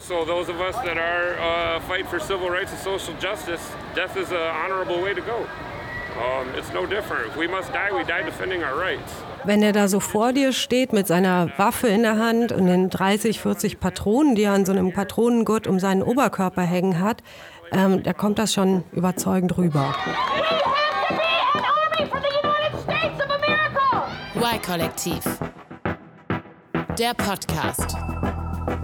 So those of us that are uh, fight for civil rights and social justice, death is an honorable way to go. Um, it's no different. If we must die, we die defending our rights. Wenn er da so vor dir steht mit seiner Waffe in der Hand und den 30, 40 Patronen, die er an so einem Patronengurt um seinen Oberkörper hängen hat, ähm, da kommt das schon überzeugend rüber. Y-Kollektiv. Der Podcast.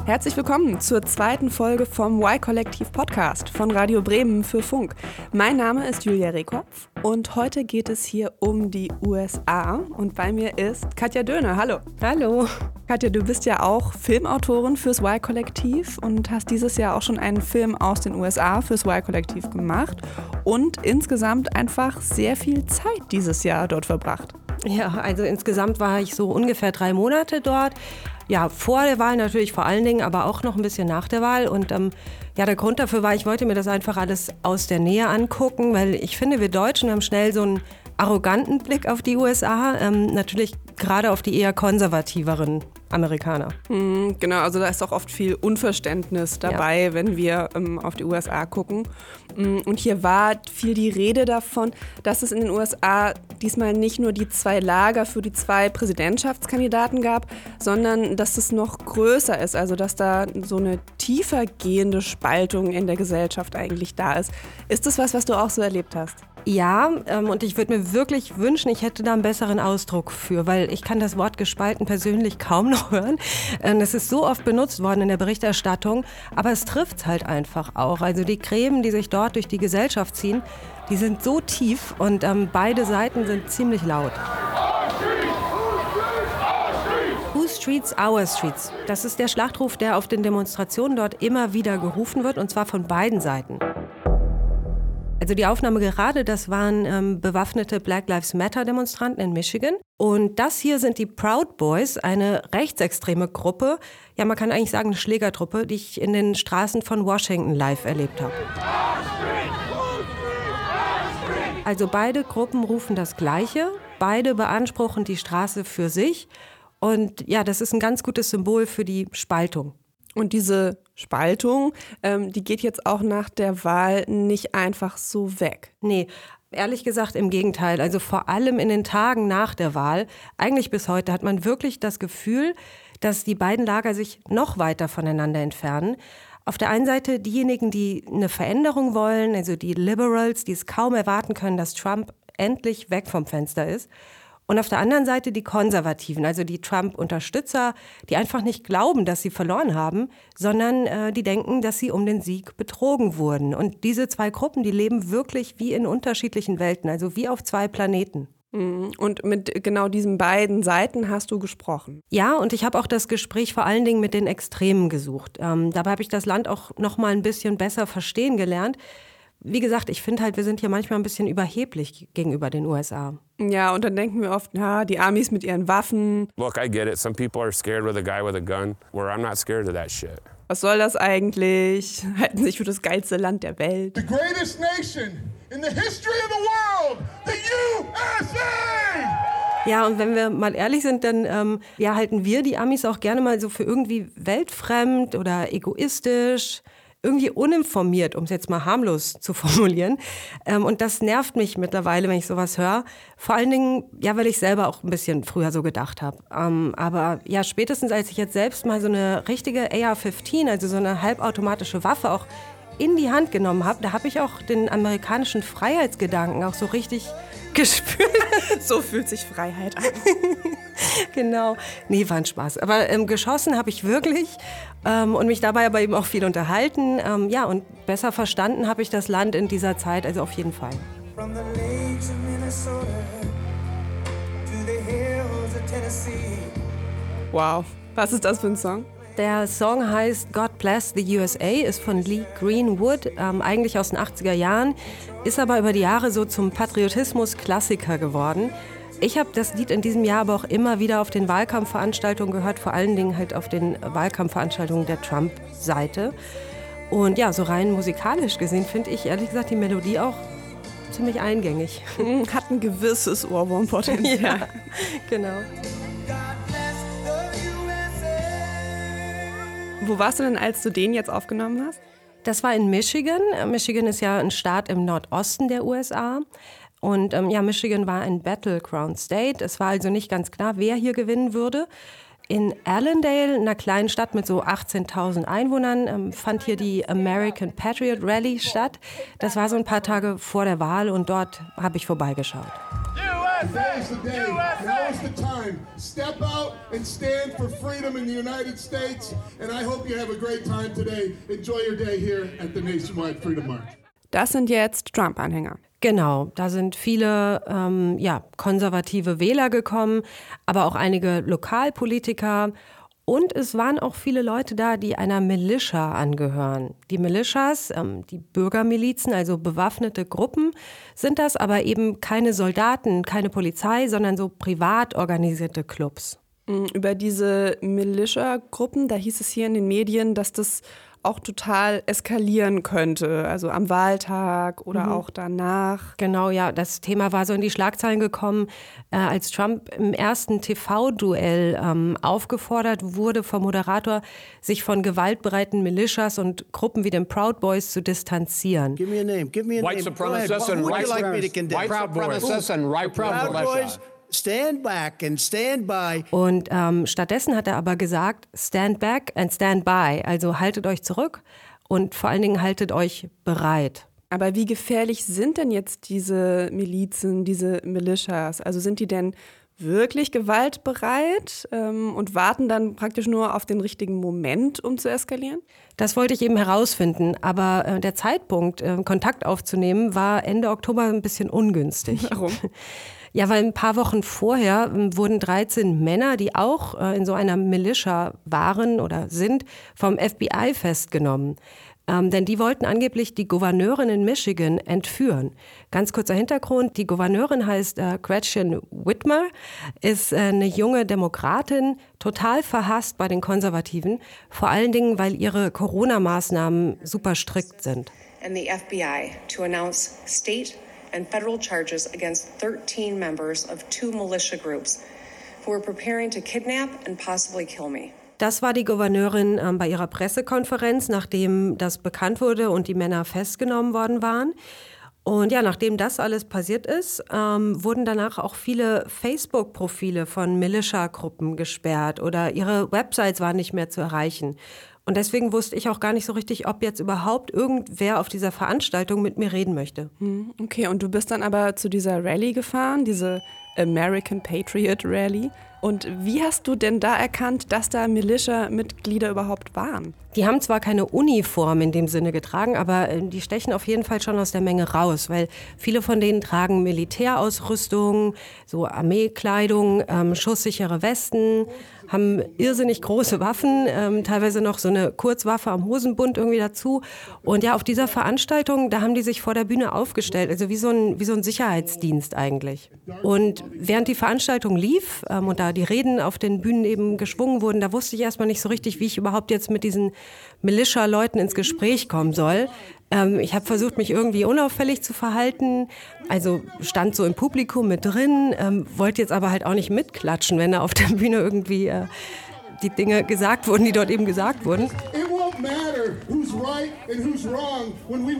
Herzlich willkommen zur zweiten Folge vom Y-Kollektiv Podcast von Radio Bremen für Funk. Mein Name ist Julia Rehkopf und heute geht es hier um die USA und bei mir ist Katja Döhne. Hallo. Hallo. Katja, du bist ja auch Filmautorin fürs Y-Kollektiv und hast dieses Jahr auch schon einen Film aus den USA fürs Y-Kollektiv gemacht und insgesamt einfach sehr viel Zeit dieses Jahr dort verbracht. Ja, also insgesamt war ich so ungefähr drei Monate dort. Ja, vor der Wahl natürlich vor allen Dingen, aber auch noch ein bisschen nach der Wahl. Und ähm, ja, der Grund dafür war, ich wollte mir das einfach alles aus der Nähe angucken, weil ich finde, wir Deutschen haben schnell so einen arroganten Blick auf die USA. Ähm, natürlich gerade auf die eher konservativeren Amerikaner. Mhm, genau, also da ist auch oft viel Unverständnis dabei, ja. wenn wir ähm, auf die USA gucken. Mm, und hier war viel die Rede davon, dass es in den USA diesmal nicht nur die zwei Lager für die zwei Präsidentschaftskandidaten gab, sondern dass es noch größer ist, also dass da so eine tiefer gehende Spaltung in der Gesellschaft eigentlich da ist. Ist das was, was du auch so erlebt hast? Ja, ähm, und ich würde mir wirklich wünschen, ich hätte da einen besseren Ausdruck für, weil ich kann das Wort gespalten persönlich kaum noch hören. Ähm, es ist so oft benutzt worden in der Berichterstattung, aber es trifft halt einfach auch. Also die Gräben, die sich dort durch die Gesellschaft ziehen, die sind so tief und ähm, beide Seiten sind ziemlich laut. Who Streets, Our Streets. Das ist der Schlachtruf, der auf den Demonstrationen dort immer wieder gerufen wird, und zwar von beiden Seiten. Also die Aufnahme gerade, das waren ähm, bewaffnete Black Lives Matter Demonstranten in Michigan. Und das hier sind die Proud Boys, eine rechtsextreme Gruppe. Ja, man kann eigentlich sagen eine Schlägertruppe, die ich in den Straßen von Washington live erlebt habe. Also beide Gruppen rufen das Gleiche. Beide beanspruchen die Straße für sich. Und ja, das ist ein ganz gutes Symbol für die Spaltung. Und diese Spaltung, ähm, die geht jetzt auch nach der Wahl nicht einfach so weg. Nee, Ehrlich gesagt im Gegenteil. Also vor allem in den Tagen nach der Wahl, eigentlich bis heute, hat man wirklich das Gefühl, dass die beiden Lager sich noch weiter voneinander entfernen. Auf der einen Seite diejenigen, die eine Veränderung wollen, also die Liberals, die es kaum erwarten können, dass Trump endlich weg vom Fenster ist. Und auf der anderen Seite die Konservativen, also die Trump-Unterstützer, die einfach nicht glauben, dass sie verloren haben, sondern äh, die denken, dass sie um den Sieg betrogen wurden. Und diese zwei Gruppen, die leben wirklich wie in unterschiedlichen Welten, also wie auf zwei Planeten. Mhm. Und mit genau diesen beiden Seiten hast du gesprochen. Ja, und ich habe auch das Gespräch vor allen Dingen mit den Extremen gesucht. Ähm, dabei habe ich das Land auch noch mal ein bisschen besser verstehen gelernt wie gesagt, ich finde halt, wir sind hier manchmal ein bisschen überheblich gegenüber den USA. Ja, und dann denken wir oft, na, die Amis mit ihren Waffen. Look, I get it. Some people are scared with a guy with a gun, where I'm not scared of that shit. Was soll das eigentlich? Halten sich für das geilste Land der Welt. The greatest nation in the history of the world, the USA! Ja, und wenn wir mal ehrlich sind, dann ähm, ja, halten wir die Amis auch gerne mal so für irgendwie weltfremd oder egoistisch irgendwie uninformiert, um es jetzt mal harmlos zu formulieren. Ähm, und das nervt mich mittlerweile, wenn ich sowas höre. Vor allen Dingen, ja, weil ich selber auch ein bisschen früher so gedacht habe. Ähm, aber ja, spätestens als ich jetzt selbst mal so eine richtige AR-15, also so eine halbautomatische Waffe auch in die Hand genommen habe, da habe ich auch den amerikanischen Freiheitsgedanken auch so richtig gespürt. so fühlt sich Freiheit an. genau. Nee, war ein Spaß. Aber ähm, geschossen habe ich wirklich ähm, und mich dabei aber eben auch viel unterhalten. Ähm, ja, und besser verstanden habe ich das Land in dieser Zeit, also auf jeden Fall. Wow, was ist das für ein Song? Der Song heißt God Bless the USA, ist von Lee Greenwood, ähm, eigentlich aus den 80er Jahren, ist aber über die Jahre so zum Patriotismus-Klassiker geworden. Ich habe das Lied in diesem Jahr aber auch immer wieder auf den Wahlkampfveranstaltungen gehört, vor allen Dingen halt auf den Wahlkampfveranstaltungen der Trump-Seite. Und ja, so rein musikalisch gesehen finde ich ehrlich gesagt die Melodie auch ziemlich eingängig. Hat ein gewisses Ohrwurmpotenzial. ja, genau. Wo warst du denn, als du den jetzt aufgenommen hast? Das war in Michigan. Michigan ist ja ein Staat im Nordosten der USA. Und ähm, ja, Michigan war ein Battleground State. Es war also nicht ganz klar, wer hier gewinnen würde. In Allendale, einer kleinen Stadt mit so 18.000 Einwohnern, ähm, fand hier die American Patriot Rally statt. Das war so ein paar Tage vor der Wahl und dort habe ich vorbeigeschaut. Today is the day. Now is the time. Step out and stand for freedom in the United States. And I hope you have a great time today. Enjoy your day here at the Nationwide Freedom March. Das sind jetzt Trump-Anhänger. Genau, da sind viele ähm, ja, konservative Wähler gekommen, aber auch einige Lokalpolitiker. Und es waren auch viele Leute da, die einer Militia angehören. Die Militias, ähm, die Bürgermilizen, also bewaffnete Gruppen, sind das aber eben keine Soldaten, keine Polizei, sondern so privat organisierte Clubs. Über diese Militia-Gruppen, da hieß es hier in den Medien, dass das auch total eskalieren könnte, also am Wahltag oder mhm. auch danach. Genau, ja, das Thema war so in die Schlagzeilen gekommen, äh, als Trump im ersten TV-Duell ähm, aufgefordert wurde vom Moderator, sich von gewaltbereiten Militias und Gruppen wie den Proud Boys zu distanzieren. Give me a name. Give me a White name. supremacists and White, white, like white supremacists and white Proud. Boys. Stand back and stand by. Und ähm, stattdessen hat er aber gesagt, stand back and stand by. Also haltet euch zurück und vor allen Dingen haltet euch bereit. Aber wie gefährlich sind denn jetzt diese Milizen, diese Militias? Also sind die denn wirklich gewaltbereit ähm, und warten dann praktisch nur auf den richtigen Moment, um zu eskalieren? Das wollte ich eben herausfinden, aber äh, der Zeitpunkt, äh, Kontakt aufzunehmen, war Ende Oktober ein bisschen ungünstig. Warum? Ja, weil ein paar Wochen vorher ähm, wurden 13 Männer, die auch äh, in so einer Militia waren oder sind, vom FBI festgenommen. Ähm, denn die wollten angeblich die Gouverneurin in Michigan entführen. Ganz kurzer Hintergrund, die Gouverneurin heißt äh, Gretchen Whitmer, ist äh, eine junge Demokratin, total verhasst bei den Konservativen, vor allen Dingen, weil ihre Corona-Maßnahmen super strikt sind. And the FBI to announce state and federal charges against 13 members of two militia groups who were preparing to kidnap and possibly kill me. Das war die Gouverneurin äh, bei ihrer Pressekonferenz, nachdem das bekannt wurde und die Männer festgenommen worden waren. Und ja, nachdem das alles passiert ist, ähm, wurden danach auch viele Facebook-Profile von Militia-Gruppen gesperrt oder ihre Websites waren nicht mehr zu erreichen. Und deswegen wusste ich auch gar nicht so richtig, ob jetzt überhaupt irgendwer auf dieser Veranstaltung mit mir reden möchte. Hm, okay, und du bist dann aber zu dieser Rallye gefahren, diese American Patriot Rally. Und wie hast du denn da erkannt, dass da Militia-Mitglieder überhaupt waren? Die haben zwar keine Uniform in dem Sinne getragen, aber äh, die stechen auf jeden Fall schon aus der Menge raus, weil viele von denen tragen Militärausrüstung, so Armeekleidung, ähm, schusssichere Westen, haben irrsinnig große Waffen, ähm, teilweise noch so eine Kurzwaffe am Hosenbund irgendwie dazu. Und ja, auf dieser Veranstaltung, da haben die sich vor der Bühne aufgestellt, also wie so ein, wie so ein Sicherheitsdienst eigentlich. Und während die Veranstaltung lief ähm, und da die Reden auf den Bühnen eben geschwungen wurden, da wusste ich erstmal nicht so richtig, wie ich überhaupt jetzt mit diesen Militia-Leuten ins Gespräch kommen soll. Ähm, ich habe versucht, mich irgendwie unauffällig zu verhalten. Also stand so im Publikum mit drin, ähm, wollte jetzt aber halt auch nicht mitklatschen, wenn da auf der Bühne irgendwie äh, die Dinge gesagt wurden, die dort eben gesagt wurden. Right wrong we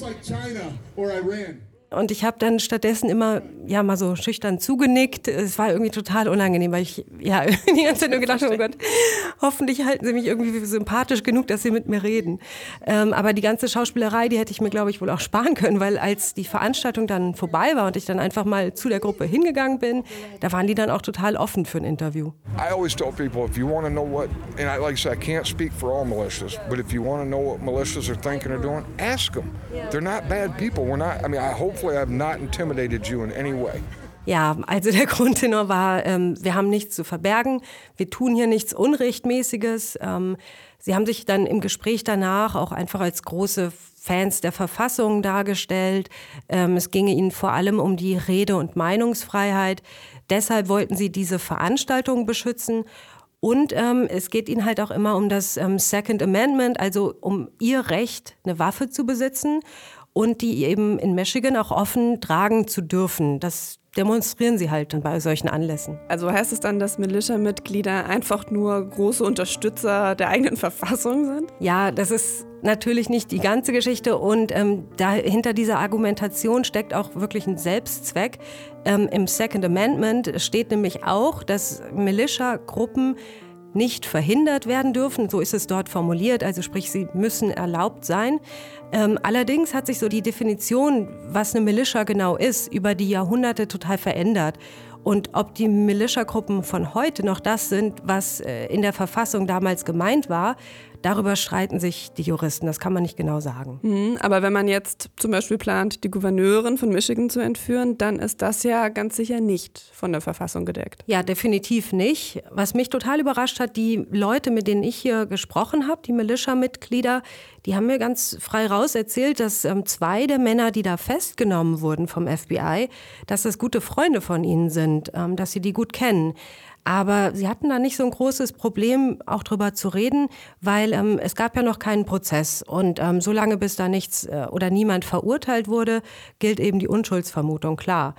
like China or Iran. Und ich habe dann stattdessen immer ja mal so schüchtern zugenickt. Es war irgendwie total unangenehm, weil ich ja die ganze Zeit nur gedacht habe, oh Gott, hoffentlich halten sie mich irgendwie sympathisch genug, dass sie mit mir reden. Ähm, aber die ganze Schauspielerei, die hätte ich mir, glaube ich, wohl auch sparen können, weil als die Veranstaltung dann vorbei war und ich dann einfach mal zu der Gruppe hingegangen bin, da waren die dann auch total offen für ein Interview. I always tell people if you want to know what, and I, like I said, I can't speak for all militias, but if you want to know what militias are thinking or doing, ask them. They're not bad people. We're not. I mean, I hopefully I've not intimidated you in any way. Ja, also der Grundtenor war, ähm, wir haben nichts zu verbergen, wir tun hier nichts Unrechtmäßiges. Ähm, sie haben sich dann im Gespräch danach auch einfach als große Fans der Verfassung dargestellt. Ähm, es ginge ihnen vor allem um die Rede- und Meinungsfreiheit. Deshalb wollten sie diese Veranstaltung beschützen. Und ähm, es geht ihnen halt auch immer um das ähm, Second Amendment, also um ihr Recht, eine Waffe zu besitzen und die eben in Michigan auch offen tragen zu dürfen. Das demonstrieren sie halt dann bei solchen Anlässen. Also heißt es dann, dass Militia-Mitglieder einfach nur große Unterstützer der eigenen Verfassung sind? Ja, das ist natürlich nicht die ganze Geschichte und ähm, da, hinter dieser Argumentation steckt auch wirklich ein Selbstzweck. Ähm, Im Second Amendment steht nämlich auch, dass Militia-Gruppen nicht verhindert werden dürfen. So ist es dort formuliert. Also sprich, sie müssen erlaubt sein. Ähm, allerdings hat sich so die Definition, was eine Militia genau ist, über die Jahrhunderte total verändert. Und ob die Militiagruppen von heute noch das sind, was äh, in der Verfassung damals gemeint war, Darüber streiten sich die Juristen, das kann man nicht genau sagen. Mhm, aber wenn man jetzt zum Beispiel plant, die Gouverneurin von Michigan zu entführen, dann ist das ja ganz sicher nicht von der Verfassung gedeckt. Ja, definitiv nicht. Was mich total überrascht hat, die Leute, mit denen ich hier gesprochen habe, die Militia-Mitglieder, die haben mir ganz frei raus erzählt, dass ähm, zwei der Männer, die da festgenommen wurden vom FBI, dass das gute Freunde von ihnen sind, ähm, dass sie die gut kennen. Aber sie hatten da nicht so ein großes Problem, auch drüber zu reden, weil ähm, es gab ja noch keinen Prozess. Und ähm, solange bis da nichts äh, oder niemand verurteilt wurde, gilt eben die Unschuldsvermutung klar.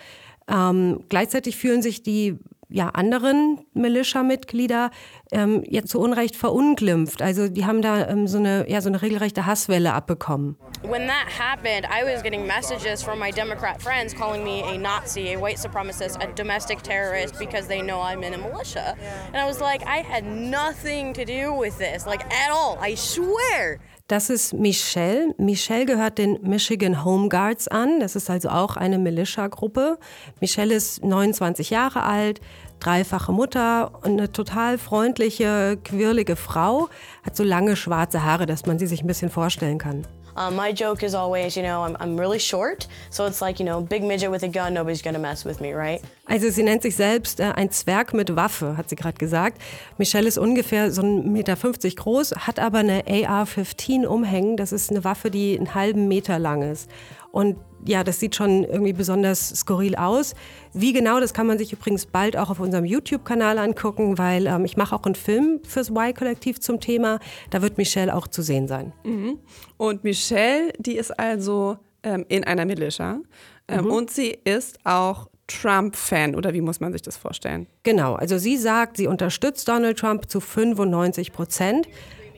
Ähm, gleichzeitig fühlen sich die ja, anderen Militia-Mitglieder ähm, jetzt zu Unrecht verunglimpft. Also die haben da ähm, so, eine, ja, so eine regelrechte Hasswelle abbekommen. When that happened, I was getting messages from my Democrat friends calling me a Nazi, a white supremacist, a domestic terrorist because they know I'm in a militia. And I was like, I had nothing to do with this, like at all, I swear. Das ist Michelle. Michelle gehört den Michigan Home Guards an. Das ist also auch eine Militia-Gruppe. Michelle ist 29 Jahre alt, dreifache Mutter und eine total freundliche, quirlige Frau. Hat so lange schwarze Haare, dass man sie sich ein bisschen vorstellen kann. Uh, my joke is always, you know, I'm, I'm really short, so it's like, you know, big midget with a gun, nobody's gonna mess with me, right? Also sie nennt sich selbst äh, ein Zwerg mit Waffe, hat sie gerade gesagt. Michelle ist ungefähr so 1,50 Meter groß, hat aber eine AR-15 umhängen. Das ist eine Waffe, die einen halben Meter lang ist. Und ja, das sieht schon irgendwie besonders skurril aus. Wie genau, das kann man sich übrigens bald auch auf unserem YouTube-Kanal angucken, weil ähm, ich mache auch einen Film fürs Y-Kollektiv zum Thema. Da wird Michelle auch zu sehen sein. Mhm. Und Michelle, die ist also ähm, in einer Militia ähm, mhm. und sie ist auch Trump-Fan oder wie muss man sich das vorstellen? Genau, also sie sagt, sie unterstützt Donald Trump zu 95 Prozent.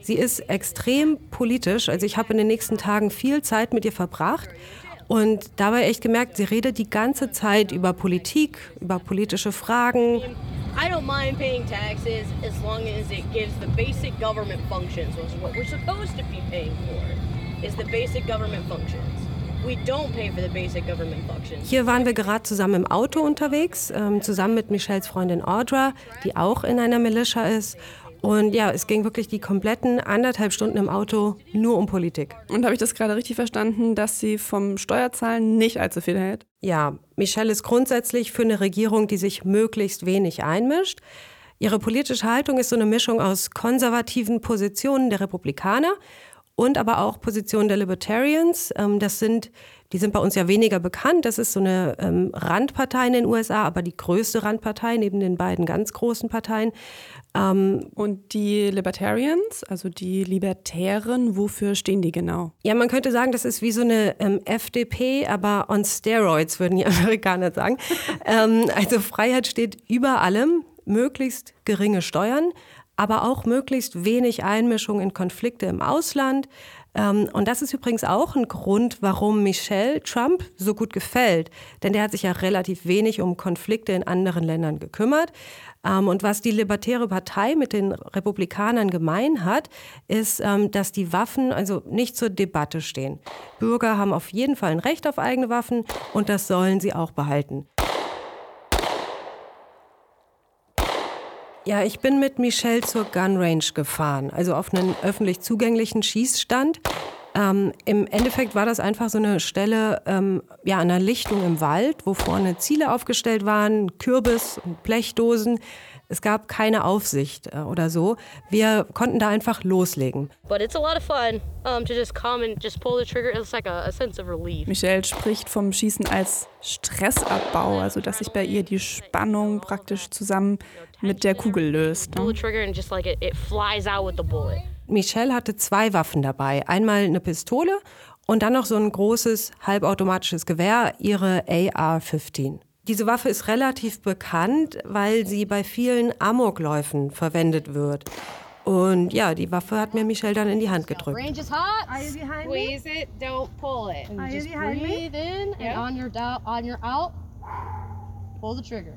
Sie ist extrem politisch, also ich habe in den nächsten Tagen viel Zeit mit ihr verbracht und dabei echt gemerkt, sie redet die ganze Zeit über Politik, über politische Fragen. I don't mind paying taxes as long as it gives the basic government functions, which is what we're supposed to be paying for, is the basic government functions. Hier waren wir gerade zusammen im Auto unterwegs, ähm, zusammen mit Michelles Freundin Audra, die auch in einer Militia ist. Und ja, es ging wirklich die kompletten anderthalb Stunden im Auto nur um Politik. Und habe ich das gerade richtig verstanden, dass sie vom Steuerzahlen nicht allzu viel hält? Ja, Michelle ist grundsätzlich für eine Regierung, die sich möglichst wenig einmischt. Ihre politische Haltung ist so eine Mischung aus konservativen Positionen der Republikaner und aber auch Positionen der Libertarians. Ähm, das sind die sind bei uns ja weniger bekannt. Das ist so eine ähm, Randpartei in den USA, aber die größte Randpartei neben den beiden ganz großen Parteien. Ähm, Und die Libertarians, also die Libertären, wofür stehen die genau? Ja, man könnte sagen, das ist wie so eine FDP, aber on Steroids, würden die Amerikaner sagen. also Freiheit steht über allem, möglichst geringe Steuern, aber auch möglichst wenig Einmischung in Konflikte im Ausland. Ähm, und das ist übrigens auch ein Grund, warum Michelle Trump so gut gefällt. Denn der hat sich ja relativ wenig um Konflikte in anderen Ländern gekümmert. Ähm, und was die Libertäre Partei mit den Republikanern gemein hat, ist, ähm, dass die Waffen also nicht zur Debatte stehen. Bürger haben auf jeden Fall ein Recht auf eigene Waffen und das sollen sie auch behalten. Ja, ich bin mit Michelle zur Gun Range gefahren, also auf einen öffentlich zugänglichen Schießstand. Ähm, Im Endeffekt war das einfach so eine Stelle ähm, ja, an einer Lichtung im Wald, wo vorne Ziele aufgestellt waren, Kürbis und Blechdosen. Es gab keine Aufsicht äh, oder so. Wir konnten da einfach loslegen. But it's a lot of fun um, to just come and just pull the trigger. It's like a, a sense of relief. Michelle spricht vom Schießen als Stressabbau, also dass sich bei ihr die Spannung praktisch zusammen mit der Kugel löst. Ne? Michelle hatte zwei Waffen dabei. Einmal eine Pistole und dann noch so ein großes halbautomatisches Gewehr, ihre AR-15. Diese Waffe ist relativ bekannt, weil sie bei vielen Amokläufen verwendet wird. Und ja, die Waffe hat mir Michelle dann in die Hand gedrückt. Range is hot. Are you behind Squeeze me? it, don't pull it. Are just you behind breathe me? in and on your out, on your out, pull the trigger.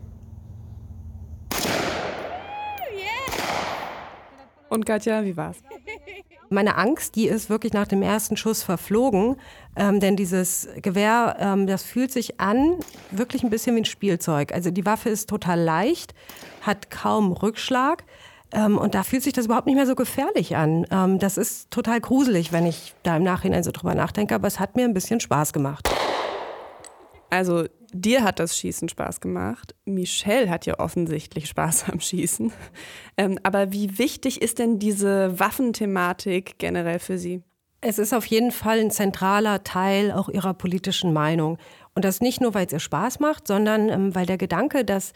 Und Katja, wie war's? Meine Angst, die ist wirklich nach dem ersten Schuss verflogen, ähm, denn dieses Gewehr, ähm, das fühlt sich an, wirklich ein bisschen wie ein Spielzeug. Also die Waffe ist total leicht, hat kaum Rückschlag. Ähm, und da fühlt sich das überhaupt nicht mehr so gefährlich an. Ähm, das ist total gruselig, wenn ich da im Nachhinein so drüber nachdenke, aber es hat mir ein bisschen Spaß gemacht. Also dir hat das Schießen Spaß gemacht. Michelle hat ja offensichtlich Spaß am Schießen. Ähm, aber wie wichtig ist denn diese Waffenthematik generell für Sie? Es ist auf jeden Fall ein zentraler Teil auch ihrer politischen Meinung. Und das nicht nur, weil es ihr Spaß macht, sondern ähm, weil der Gedanke, dass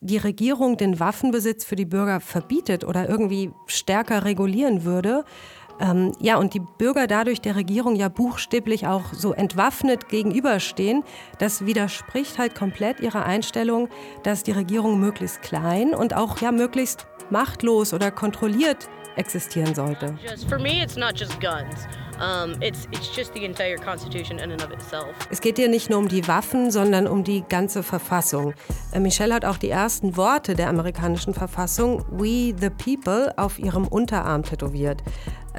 die Regierung den Waffenbesitz für die Bürger verbietet oder irgendwie stärker regulieren würde, ähm, ja, und die Bürger dadurch der Regierung ja buchstäblich auch so entwaffnet gegenüberstehen, das widerspricht halt komplett ihrer Einstellung, dass die Regierung möglichst klein und auch ja möglichst machtlos oder kontrolliert existieren sollte. Es geht hier nicht nur um die Waffen, sondern um die ganze Verfassung. Äh, Michelle hat auch die ersten Worte der amerikanischen Verfassung, We the People, auf ihrem Unterarm tätowiert.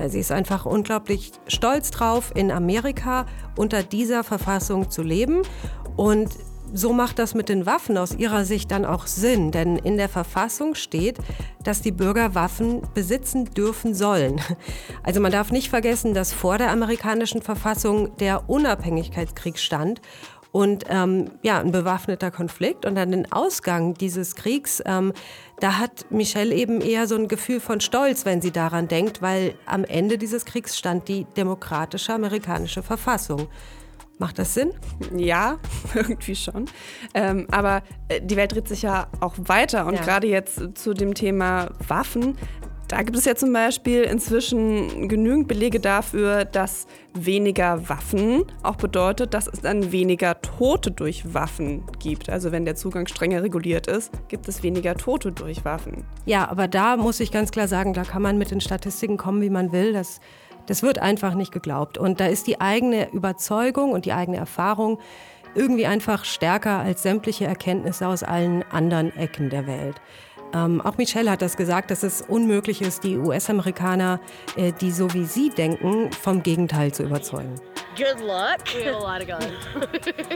Sie ist einfach unglaublich stolz drauf, in Amerika unter dieser Verfassung zu leben. Und so macht das mit den Waffen aus ihrer Sicht dann auch Sinn, denn in der Verfassung steht, dass die Bürger Waffen besitzen dürfen sollen. Also man darf nicht vergessen, dass vor der amerikanischen Verfassung der Unabhängigkeitskrieg stand und ähm, ja, ein bewaffneter Konflikt und dann den Ausgang dieses Kriegs, ähm, da hat Michelle eben eher so ein Gefühl von Stolz, wenn sie daran denkt, weil am Ende dieses Kriegs stand die demokratische amerikanische Verfassung. Macht das Sinn? Ja, irgendwie schon. Ähm, aber äh, die Welt dreht sich ja auch weiter und ja. gerade jetzt zu dem Thema Waffen. Da gibt es ja zum Beispiel inzwischen genügend Belege dafür, dass weniger Waffen auch bedeutet, dass es dann weniger Tote durch Waffen gibt. Also wenn der Zugang strenger reguliert ist, gibt es weniger Tote durch Waffen. Ja, aber da muss ich ganz klar sagen, da kann man mit den Statistiken kommen, wie man will. Das das wird einfach nicht geglaubt. Und da ist die eigene Überzeugung und die eigene Erfahrung irgendwie einfach stärker als sämtliche Erkenntnisse aus allen anderen Ecken der Welt. Ähm, auch Michelle hat das gesagt, dass es unmöglich ist, die US-Amerikaner, äh, die so wie sie denken, vom Gegenteil zu überzeugen. Good luck. We have a lot of guns.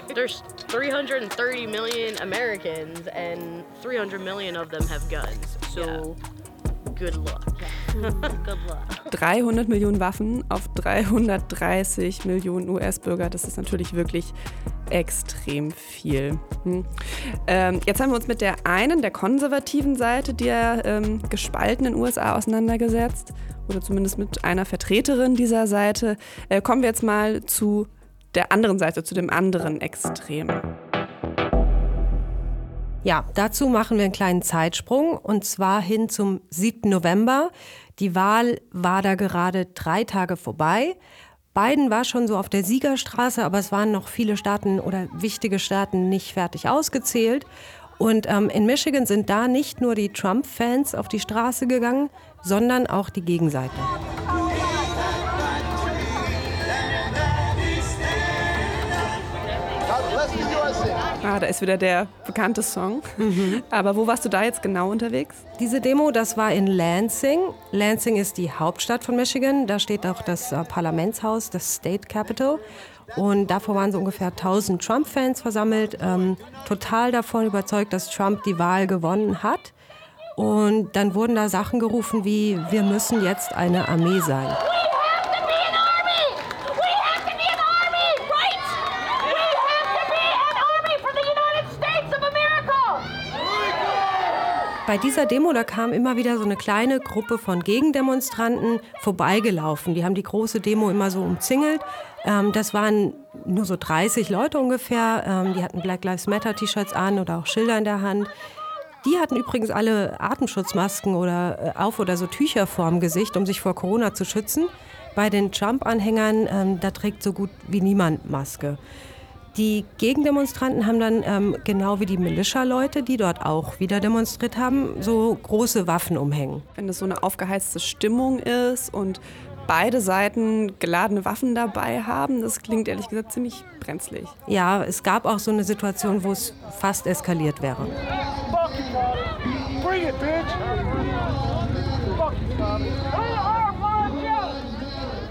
There's 330 million Americans and 300 million of them have guns. So yeah. Good luck. Good luck. 300 Millionen Waffen auf 330 Millionen US-Bürger, das ist natürlich wirklich extrem viel. Hm. Ähm, jetzt haben wir uns mit der einen, der konservativen Seite der ähm, gespaltenen USA auseinandergesetzt, oder zumindest mit einer Vertreterin dieser Seite. Äh, kommen wir jetzt mal zu der anderen Seite, zu dem anderen Extrem. Ja, dazu machen wir einen kleinen Zeitsprung und zwar hin zum 7. November. Die Wahl war da gerade drei Tage vorbei. Biden war schon so auf der Siegerstraße, aber es waren noch viele Staaten oder wichtige Staaten nicht fertig ausgezählt. Und ähm, in Michigan sind da nicht nur die Trump-Fans auf die Straße gegangen, sondern auch die Gegenseite. Ah, da ist wieder der bekannte Song. Mhm. Aber wo warst du da jetzt genau unterwegs? Diese Demo, das war in Lansing. Lansing ist die Hauptstadt von Michigan. Da steht auch das äh, Parlamentshaus, das State Capitol. Und davor waren so ungefähr 1000 Trump-Fans versammelt, ähm, total davon überzeugt, dass Trump die Wahl gewonnen hat. Und dann wurden da Sachen gerufen wie, wir müssen jetzt eine Armee sein. Bei dieser Demo, da kam immer wieder so eine kleine Gruppe von Gegendemonstranten vorbeigelaufen. Die haben die große Demo immer so umzingelt. Ähm, das waren nur so 30 Leute ungefähr. Ähm, die hatten Black Lives Matter T-Shirts an oder auch Schilder in der Hand. Die hatten übrigens alle Atemschutzmasken oder äh, auf oder so Tücher vorm Gesicht, um sich vor Corona zu schützen. Bei den Trump-Anhängern, ähm, da trägt so gut wie niemand Maske. Die Gegendemonstranten haben dann, ähm, genau wie die Militia-Leute, die dort auch wieder demonstriert haben, so große Waffen umhängen. Wenn es so eine aufgeheizte Stimmung ist und beide Seiten geladene Waffen dabei haben, das klingt ehrlich gesagt ziemlich brenzlig. Ja, es gab auch so eine Situation, wo es fast eskaliert wäre. Bring it, bitch!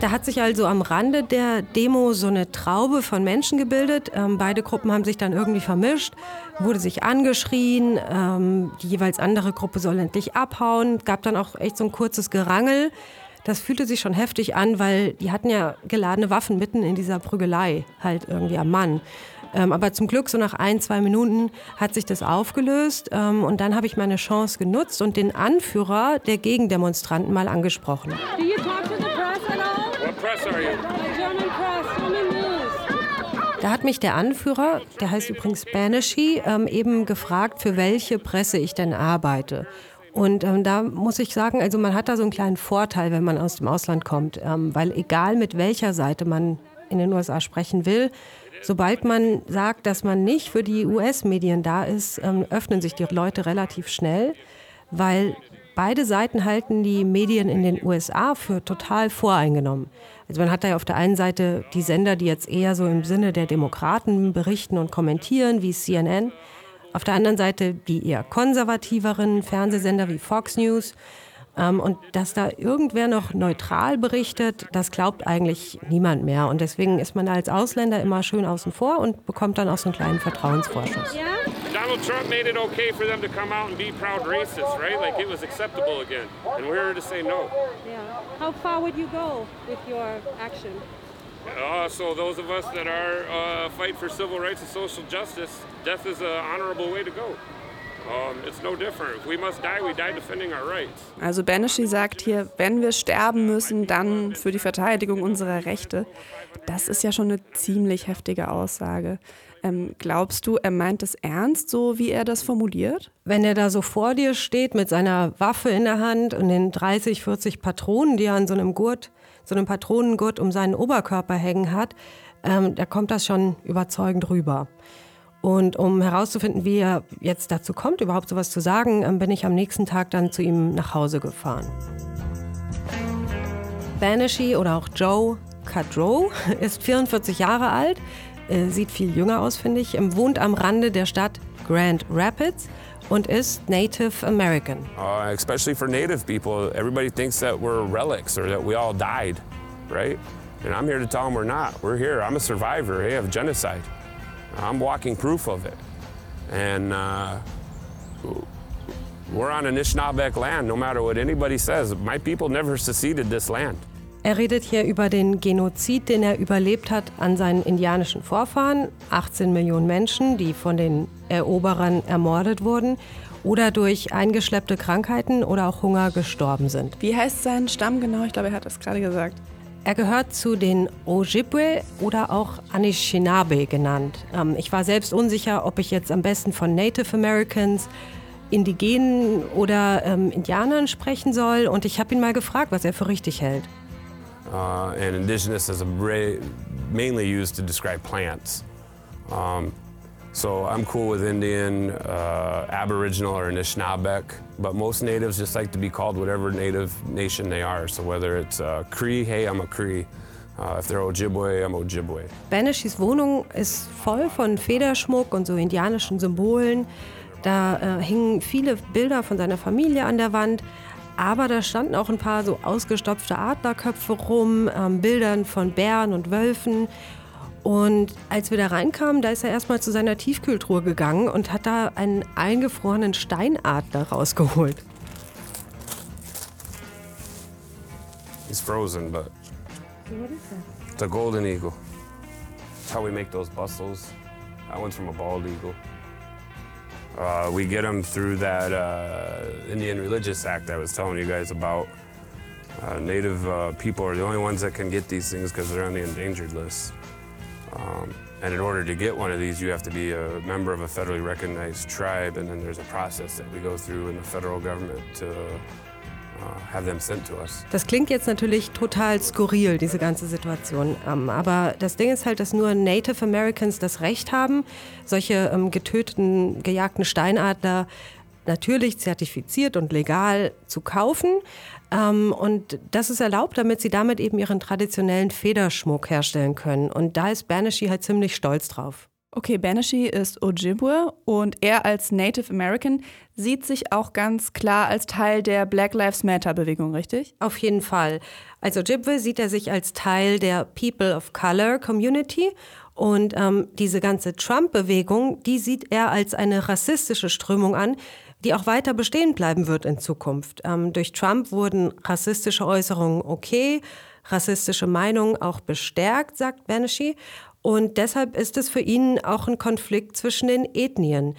Da hat sich also am Rande der Demo so eine Traube von Menschen gebildet. Ähm, beide Gruppen haben sich dann irgendwie vermischt, wurde sich angeschrien. Ähm, die jeweils andere Gruppe soll endlich abhauen. Gab dann auch echt so ein kurzes Gerangel. Das fühlte sich schon heftig an, weil die hatten ja geladene Waffen mitten in dieser Prügelei, halt irgendwie am Mann. Ähm, aber zum Glück, so nach ein, zwei Minuten hat sich das aufgelöst. Ähm, und dann habe ich meine Chance genutzt und den Anführer der Gegendemonstranten mal angesprochen. Do you talk to the press at all? Da hat mich der Anführer, der heißt übrigens Baneshi, ähm, eben gefragt, für welche Presse ich denn arbeite. Und ähm, da muss ich sagen, also man hat da so einen kleinen Vorteil, wenn man aus dem Ausland kommt, ähm, weil egal mit welcher Seite man in den USA sprechen will, Sobald man sagt, dass man nicht für die US-Medien da ist, ähm, öffnen sich die Leute relativ schnell, weil beide Seiten halten die Medien in den USA für total voreingenommen. Also man hat da ja auf der einen Seite die Sender, die jetzt eher so im Sinne der Demokraten berichten und kommentieren, wie CNN. Auf der anderen Seite die eher konservativeren Fernsehsender wie Fox News. Ähm, und dass da irgendwer noch neutral berichtet, das glaubt eigentlich niemand mehr. Und deswegen ist man als Ausländer immer schön außen vor und bekommt dann auch so einen kleinen Vertrauensvorschuss. Yeah? Donald Trump made it okay for them to come out and be proud racists, right? Like it was acceptable again. And we're here to say no. Yeah. How far would you go with your action? Uh, so those of us that are uh, fight for civil rights and social justice, death is an honorable way to go. Also Baneshi sagt hier, wenn wir sterben müssen, dann für die Verteidigung unserer Rechte. Das ist ja schon eine ziemlich heftige Aussage. Ähm, glaubst du, er meint es ernst, so wie er das formuliert? Wenn er da so vor dir steht mit seiner Waffe in der Hand und den 30, 40 Patronen, die er an so einem Gurt, so einem Patronengurt um seinen Oberkörper hängen hat, ähm, da kommt das schon überzeugend rüber. Und um herauszufinden, wie er jetzt dazu kommt, überhaupt sowas zu sagen, ähm, bin ich am nächsten Tag dann zu ihm nach Hause gefahren. Baneshi oder auch Joe Cadro ist 44 Jahre alt, äh, sieht viel jünger aus, finde ich, ähm, wohnt am Rande der Stadt Grand Rapids und ist Native American. Uh, especially for Native people, everybody thinks that we're relics or that we all died, right? And I'm here to tell them we're not. We're here. I'm a survivor hey, of genocide. I'm walking proof of it. And uh, we're on Anishinaabeg land, no matter what anybody says. My people never seceded this land. Er redet hier über den Genozid, den er überlebt hat an seinen indianischen Vorfahren. 18 Millionen Menschen, die von den Eroberern ermordet wurden oder durch eingeschleppte Krankheiten oder auch Hunger gestorben sind. Wie heißt sein Stamm genau? Ich glaube, er hat das gerade gesagt. Er gehört zu den Ojibwe oder auch Anishinaabe genannt. Ähm, ich war selbst unsicher, ob ich jetzt am besten von Native Americans, Indigenen oder ähm, Indianern sprechen soll. Und ich habe ihn mal gefragt, was er für richtig hält. Uh, and indigenous is mainly used to describe plants. Um, So I'm cool with Indian, uh, Aboriginal, or Anishinaabeg, but most natives just like to be called whatever native nation they are. So whether it's uh, Cree, hey, I'm a Cree. Uh, if they're Ojibwe, I'm Ojibwe. Banishis Wohnung ist voll von Federschmuck und so indianischen Symbolen. Da äh, hingen viele Bilder von seiner Familie an der Wand. Aber da standen auch ein paar so ausgestopfte Adlerköpfe rum, ähm, Bildern von Bären und Wölfen. Und als wir da reinkamen, da ist er erstmal zu seiner Tiefkühltruhe gegangen und hat da einen eingefrorenen Steinadler rausgeholt. He's frozen, but? It's a golden eagle. That's how we make those bustles. That one's from a bald eagle. Uh, we get them through that uh, Indian Religious Act I was telling you guys about. Uh, native uh, people are the only ones that can get these things because they're on the endangered list. Um, and in order to get one of these, you have to be a member of a federally recognized tribe, and then there's a process that we go through in the federal government to Das klingt jetzt natürlich total skurril, diese ganze Situation. Ähm, aber das Ding ist halt, dass nur Native Americans das Recht haben, solche ähm, getöteten, gejagten Steinadler natürlich zertifiziert und legal zu kaufen. Ähm, und das ist erlaubt, damit sie damit eben ihren traditionellen Federschmuck herstellen können. Und da ist Banshee halt ziemlich stolz drauf. Okay, Banshee ist Ojibwe und er als Native American sieht sich auch ganz klar als Teil der Black Lives Matter Bewegung, richtig? Auf jeden Fall. Als Ojibwe sieht er sich als Teil der People of Color Community und ähm, diese ganze Trump-Bewegung, die sieht er als eine rassistische Strömung an, die auch weiter bestehen bleiben wird in Zukunft. Ähm, durch Trump wurden rassistische Äußerungen okay, rassistische Meinungen auch bestärkt, sagt Banashee. Und deshalb ist es für ihn auch ein Konflikt zwischen den Ethnien.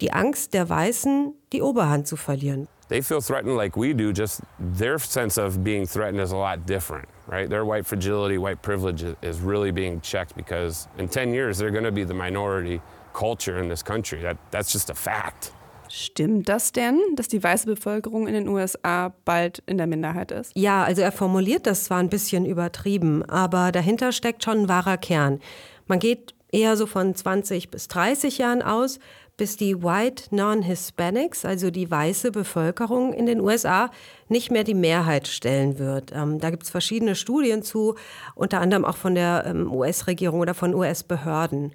Die Angst der Weißen, die Oberhand zu verlieren. They feel threatened like we do, just their sense of being threatened is a lot different, right? Their white fragility, white privilege is really being checked because in 10 years they're going to be the minority culture in this country. That, that's just a fact. Stimmt das denn, dass die weiße Bevölkerung in den USA bald in der Minderheit ist? Ja, also er formuliert das zwar ein bisschen übertrieben, aber dahinter steckt schon ein wahrer Kern. Man geht eher so von 20 bis 30 Jahren aus, bis die White Non-Hispanics, also die weiße Bevölkerung in den USA, nicht mehr die Mehrheit stellen wird. Ähm, da gibt es verschiedene Studien zu, unter anderem auch von der ähm, US-Regierung oder von US-Behörden.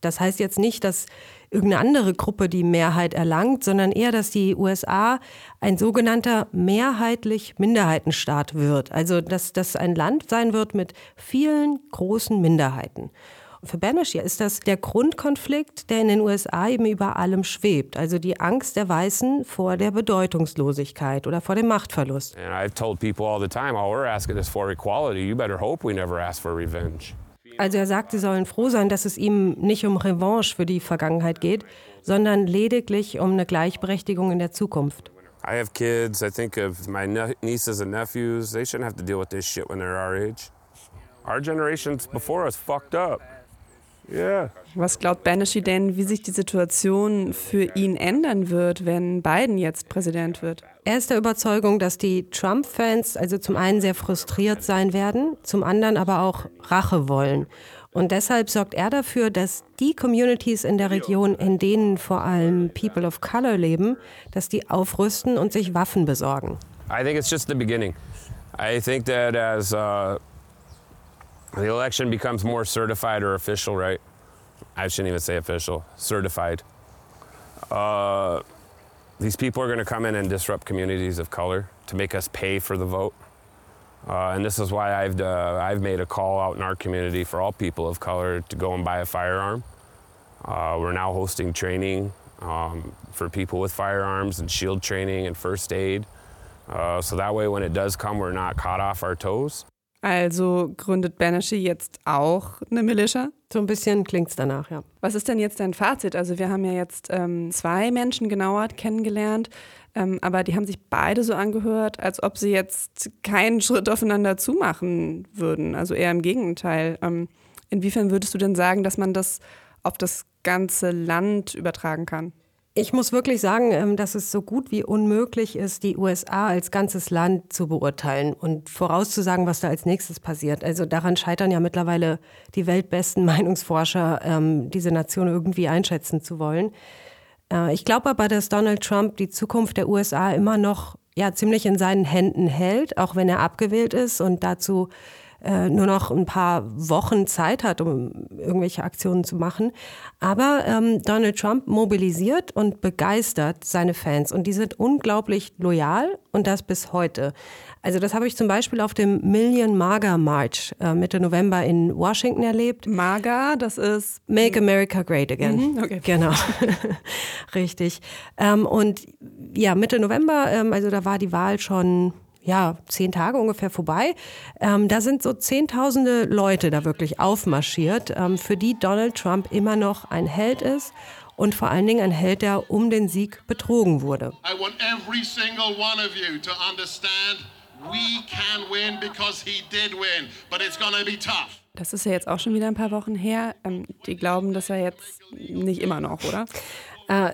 Das heißt jetzt nicht, dass irgendeine andere Gruppe die Mehrheit erlangt, sondern eher, dass die USA ein sogenannter mehrheitlich Minderheitenstaat wird. Also, dass das ein Land sein wird mit vielen großen Minderheiten. Für Banashir ist das der Grundkonflikt, der in den USA eben über allem schwebt. Also die Angst der Weißen vor der Bedeutungslosigkeit oder vor dem Machtverlust. And I've told people all the time, all we're asking is for equality. You better hope we never ask for revenge. Also er sagt, sie sollen froh sein, dass es ihm nicht um Revanche für die Vergangenheit geht, sondern lediglich um eine Gleichberechtigung in der Zukunft. I have kids. I think of my ne nieces and nephews. They shouldn't have to deal with this shit when they're our age. Our generations before us fucked up. Yeah. Was glaubt Banashee denn, wie sich die Situation für ihn ändern wird, wenn Biden jetzt Präsident wird? Er ist der Überzeugung, dass die Trump-Fans also zum einen sehr frustriert sein werden, zum anderen aber auch Rache wollen. Und deshalb sorgt er dafür, dass die Communities in der Region, in denen vor allem People of Color leben, dass die aufrüsten und sich Waffen besorgen. I think it's just the beginning. I think that as uh, the election becomes more certified or official, right? I shouldn't even say official, certified. Uh, these people are going to come in and disrupt communities of color to make us pay for the vote. Uh, and this is why I've, uh, I've made a call out in our community for all people of color to go and buy a firearm. Uh, we're now hosting training um, for people with firearms and shield training and first aid. Uh, so that way, when it does come, we're not caught off our toes. Also gründet Banashee jetzt auch eine Militia? So ein bisschen klingt's danach, ja. Was ist denn jetzt dein Fazit? Also wir haben ja jetzt ähm, zwei Menschen genauer kennengelernt, ähm, aber die haben sich beide so angehört, als ob sie jetzt keinen Schritt aufeinander zumachen würden. Also eher im Gegenteil. Ähm, inwiefern würdest du denn sagen, dass man das auf das ganze Land übertragen kann? Ich muss wirklich sagen, ähm, dass es so gut wie unmöglich ist, die USA als ganzes Land zu beurteilen und vorauszusagen, was da als nächstes passiert. Also daran scheitern ja mittlerweile die weltbesten Meinungsforscher, ähm, diese Nation irgendwie einschätzen zu wollen. Äh, ich glaube aber, dass Donald Trump die Zukunft der USA immer noch ja, ziemlich in seinen Händen hält, auch wenn er abgewählt ist und dazu nur noch ein paar Wochen Zeit hat, um irgendwelche Aktionen zu machen. Aber ähm, Donald Trump mobilisiert und begeistert seine Fans und die sind unglaublich loyal und das bis heute. Also das habe ich zum Beispiel auf dem Million Maga March äh, Mitte November in Washington erlebt. Maga, das ist Make America Great Again. Mhm, okay. Genau, richtig. Ähm, und ja, Mitte November, ähm, also da war die Wahl schon ja, zehn Tage ungefähr vorbei. Ähm, da sind so zehntausende Leute da wirklich aufmarschiert, ähm, für die Donald Trump immer noch ein Held ist und vor allen Dingen ein Held, der um den Sieg betrogen wurde. I want every single one of you to understand we can win because he did win, but it's gonna be tough. Das ist ja jetzt auch schon wieder ein paar Wochen her. Ähm, die glauben das ja jetzt nicht immer noch, oder? Äh,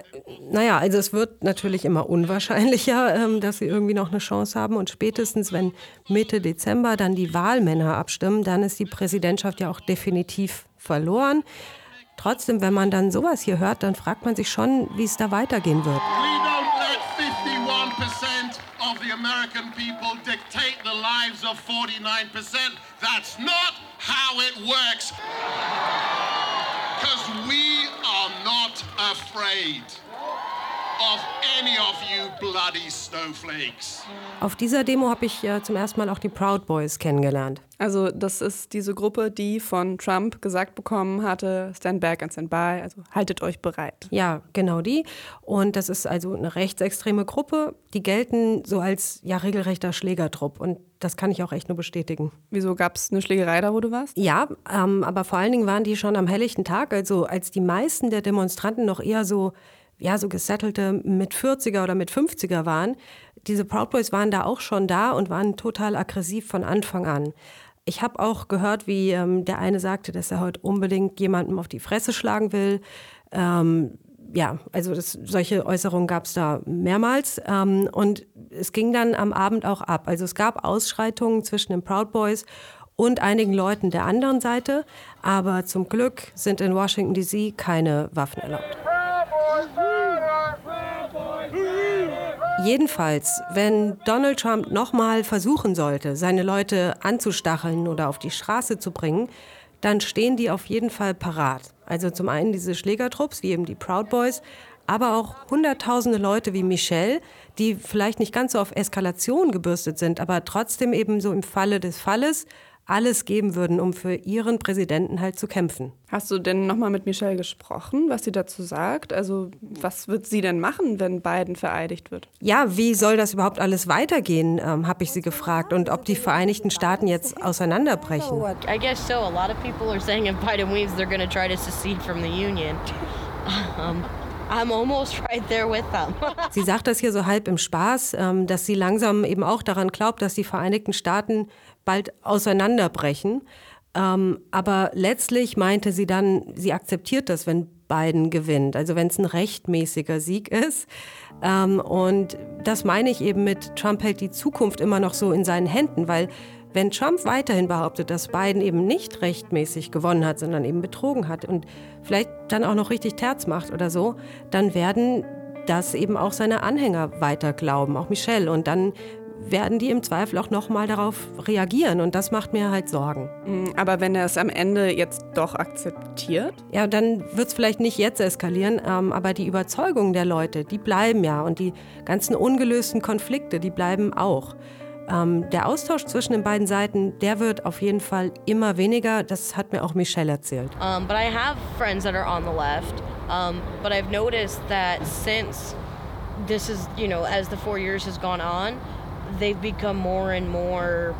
naja, also es wird natürlich immer unwahrscheinlicher, ähm, dass sie irgendwie noch eine Chance haben. Und spätestens, wenn Mitte Dezember dann die Wahlmänner abstimmen, dann ist die Präsidentschaft ja auch definitiv verloren. Trotzdem, wenn man dann sowas hier hört, dann fragt man sich schon, wie es da weitergehen wird. of the American people dictate the lives of 49%. That's not how it works. Because we afraid Auf dieser Demo habe ich äh, zum ersten Mal auch die Proud Boys kennengelernt. Also das ist diese Gruppe, die von Trump gesagt bekommen hatte, stand back and stand by, also haltet euch bereit. Ja, genau die. Und das ist also eine rechtsextreme Gruppe, die gelten so als ja regelrechter Schlägertrupp. Und das kann ich auch echt nur bestätigen. Wieso gab es eine Schlägerei da, wo du warst? Ja, ähm, aber vor allen Dingen waren die schon am helllichten Tag, also als die meisten der Demonstranten noch eher so ja, so gesettelte mit 40er oder mit 50er waren. Diese Proud Boys waren da auch schon da und waren total aggressiv von Anfang an. Ich habe auch gehört, wie ähm, der eine sagte, dass er heute unbedingt jemandem auf die Fresse schlagen will. Ähm, ja, also das, solche Äußerungen gab es da mehrmals. Ähm, und es ging dann am Abend auch ab. Also es gab Ausschreitungen zwischen den Proud Boys und einigen Leuten der anderen Seite. Aber zum Glück sind in Washington, DC keine Waffen erlaubt. Jedenfalls, wenn Donald Trump nochmal versuchen sollte, seine Leute anzustacheln oder auf die Straße zu bringen, dann stehen die auf jeden Fall parat. Also zum einen diese Schlägertrupps, wie eben die Proud Boys, aber auch hunderttausende Leute wie Michelle, die vielleicht nicht ganz so auf Eskalation gebürstet sind, aber trotzdem eben so im Falle des Falles alles geben würden, um für ihren Präsidenten halt zu kämpfen. Hast du denn nochmal mit Michelle gesprochen, was sie dazu sagt? Also was wird sie denn machen, wenn Biden vereidigt wird? Ja, wie soll das überhaupt alles weitergehen, ähm, habe ich sie gefragt. Und ob die Vereinigten Staaten jetzt auseinanderbrechen. I guess so. A lot of people are saying if Biden wins, they're going to try to secede from the Union. Um, I'm almost right there with them. sie sagt das hier so halb im Spaß, ähm, dass sie langsam eben auch daran glaubt, dass die Vereinigten Staaten bald auseinanderbrechen. Ähm, aber letztlich meinte sie dann, sie akzeptiert das, wenn Biden gewinnt, also wenn es ein rechtmäßiger Sieg ist. Ähm, und das meine ich eben mit, Trump hält die Zukunft immer noch so in seinen Händen, weil wenn Trump weiterhin behauptet, dass Biden eben nicht rechtmäßig gewonnen hat, sondern eben betrogen hat und vielleicht dann auch noch richtig Terz macht oder so, dann werden das eben auch seine Anhänger weiter glauben, auch Michelle. Und dann werden die im Zweifel auch nochmal darauf reagieren. Und das macht mir halt Sorgen. Mm, aber wenn er es am Ende jetzt doch akzeptiert? Ja, dann wird es vielleicht nicht jetzt eskalieren, ähm, aber die Überzeugungen der Leute, die bleiben ja. Und die ganzen ungelösten Konflikte, die bleiben auch. Ähm, der Austausch zwischen den beiden Seiten, der wird auf jeden Fall immer weniger. Das hat mir auch Michelle erzählt. Um, but I have friends that are on the left. Um, but I've noticed that since this is, you know, as the four years has gone on, they've become more and more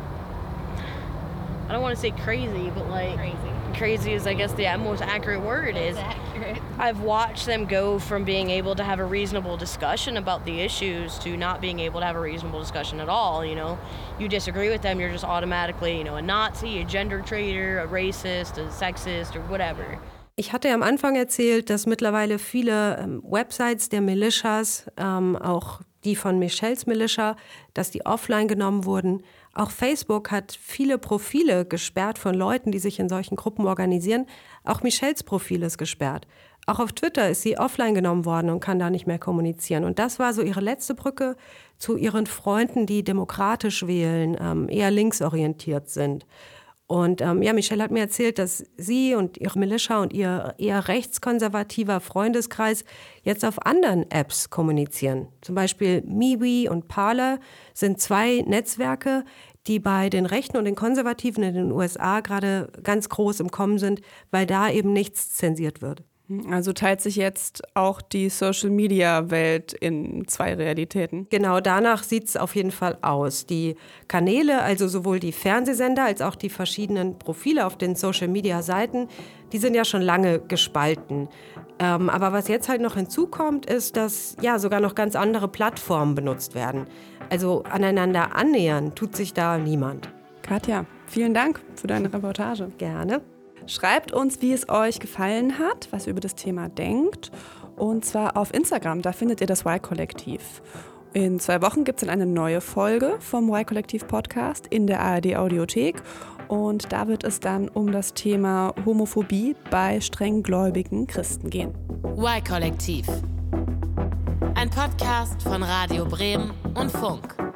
I don't want to say crazy, but like crazy. Crazy is, I guess, the most accurate word. Is accurate. I've watched them go from being able to have a reasonable discussion about the issues to not being able to have a reasonable discussion at all. You know, you disagree with them, you're just automatically, you know, a Nazi, a gender traitor, a racist, a sexist, or whatever. Ich hatte am Anfang erzählt, dass mittlerweile viele ähm, Websites der Militias, ähm, auch die von Michels Militia, dass die offline genommen wurden. Auch Facebook hat viele Profile gesperrt von Leuten, die sich in solchen Gruppen organisieren. Auch Michels Profil ist gesperrt. Auch auf Twitter ist sie offline genommen worden und kann da nicht mehr kommunizieren. Und das war so ihre letzte Brücke zu ihren Freunden, die demokratisch wählen, ähm, eher linksorientiert sind. Und ähm, ja, Michelle hat mir erzählt, dass sie und ihre Militia und ihr eher rechtskonservativer Freundeskreis jetzt auf anderen Apps kommunizieren. Zum Beispiel MeWe und Parler sind zwei Netzwerke, die bei den Rechten und den Konservativen in den USA gerade ganz groß im Kommen sind, weil da eben nichts zensiert wird. Also teilt sich jetzt auch die Social-Media-Welt in zwei Realitäten. Genau, danach sieht es auf jeden Fall aus. Die Kanäle, also sowohl die Fernsehsender als auch die verschiedenen Profile auf den Social-Media-Seiten, die sind ja schon lange gespalten. Ähm, aber was jetzt halt noch hinzukommt, ist, dass ja sogar noch ganz andere Plattformen benutzt werden. Also aneinander annähern tut sich da niemand. Katja, vielen Dank für deine Reportage. Gerne. Schreibt uns, wie es euch gefallen hat, was ihr über das Thema denkt. Und zwar auf Instagram, da findet ihr das Y-Kollektiv. In zwei Wochen gibt es dann eine neue Folge vom Y-Kollektiv Podcast in der ARD Audiothek. Und da wird es dann um das Thema Homophobie bei strenggläubigen Christen gehen. Y-Kollektiv. Ein Podcast von Radio Bremen und Funk.